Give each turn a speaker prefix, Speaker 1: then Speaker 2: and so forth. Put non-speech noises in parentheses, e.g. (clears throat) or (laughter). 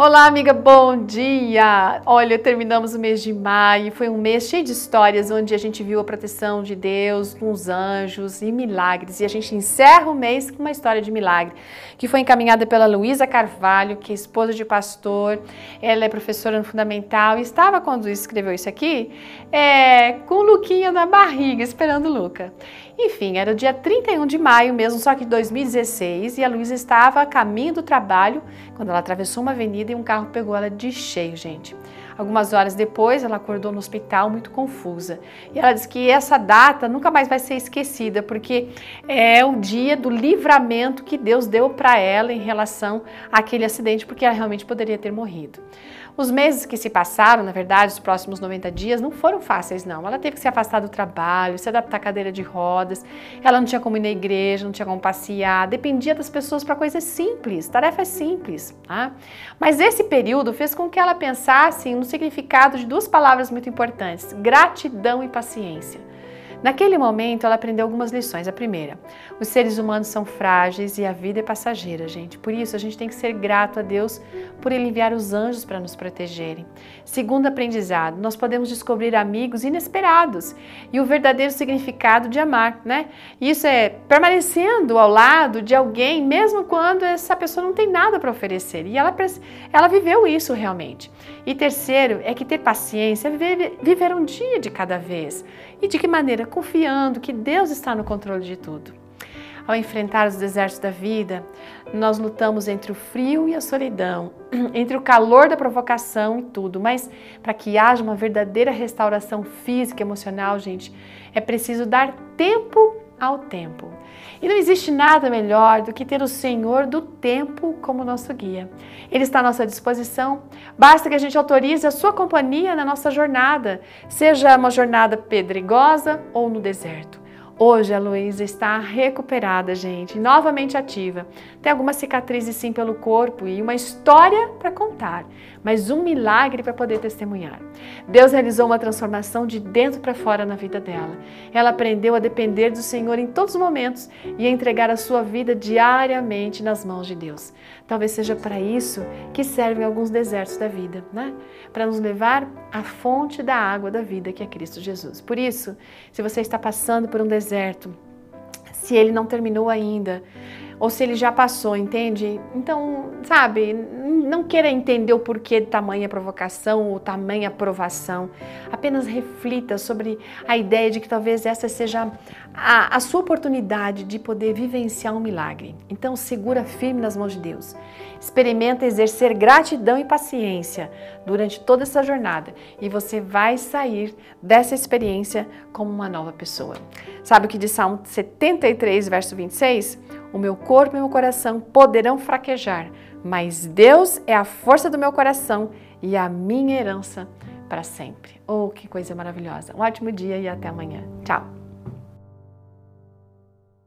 Speaker 1: Olá, amiga, bom dia! Olha, terminamos o mês de maio, foi um mês cheio de histórias onde a gente viu a proteção de Deus, uns anjos e milagres. E a gente encerra o mês com uma história de milagre, que foi encaminhada pela Luísa Carvalho, que é esposa de pastor, ela é professora no Fundamental e estava, quando escreveu isso aqui, é, com o Luquinha na barriga, esperando o Luca. Enfim, era o dia 31 de maio mesmo, só que de 2016, e a Luísa estava a caminho do trabalho quando ela atravessou uma avenida e um carro pegou ela de cheio, gente. Algumas horas depois, ela acordou no hospital muito confusa. E ela disse que essa data nunca mais vai ser esquecida, porque é o dia do livramento que Deus deu para ela em relação àquele acidente, porque ela realmente poderia ter morrido. Os meses que se passaram, na verdade, os próximos 90 dias, não foram fáceis, não. Ela teve que se afastar do trabalho, se adaptar à cadeira de rodas, ela não tinha como ir na igreja, não tinha como passear, dependia das pessoas para coisas simples, tarefas simples. Tá? Mas esse período fez com que ela pensasse no significado de duas palavras muito importantes: gratidão e paciência. Naquele momento, ela aprendeu algumas lições. A primeira, os seres humanos são frágeis e a vida é passageira, gente. Por isso, a gente tem que ser grato a Deus por ele enviar os anjos para nos protegerem. Segundo aprendizado, nós podemos descobrir amigos inesperados e o verdadeiro significado de amar, né? Isso é permanecendo ao lado de alguém, mesmo quando essa pessoa não tem nada para oferecer. E ela, ela viveu isso realmente. E terceiro, é que ter paciência é viver, viver um dia de cada vez. E de que maneira? Confiando que Deus está no controle de tudo. Ao enfrentar os desertos da vida, nós lutamos entre o frio e a solidão, (clears throat) entre o calor da provocação e tudo, mas para que haja uma verdadeira restauração física e emocional, gente, é preciso dar tempo ao tempo. E não existe nada melhor do que ter o Senhor do tempo como nosso guia. Ele está à nossa disposição, basta que a gente autorize a sua companhia na nossa jornada, seja uma jornada pedregosa ou no deserto. Hoje a Luísa está recuperada, gente, novamente ativa. Tem algumas cicatrizes sim pelo corpo e uma história para contar, mas um milagre para poder testemunhar. Deus realizou uma transformação de dentro para fora na vida dela. Ela aprendeu a depender do Senhor em todos os momentos e a entregar a sua vida diariamente nas mãos de Deus. Talvez seja para isso que servem alguns desertos da vida, né? Para nos levar à fonte da água da vida que é Cristo Jesus. Por isso, se você está passando por um deserto, deserto, se ele não terminou ainda, ou se ele já passou, entende? Então, sabe, não queira entender o porquê de tamanha provocação ou tamanha aprovação. Apenas reflita sobre a ideia de que talvez essa seja a, a sua oportunidade de poder vivenciar um milagre. Então, segura firme nas mãos de Deus. Experimenta exercer gratidão e paciência durante toda essa jornada e você vai sair dessa experiência como uma nova pessoa. Sabe o que diz Salmo 73, verso 26? O meu corpo e o meu coração poderão fraquejar, mas Deus é a força do meu coração e a minha herança para sempre. Oh, que coisa maravilhosa! Um ótimo dia e até amanhã. Tchau!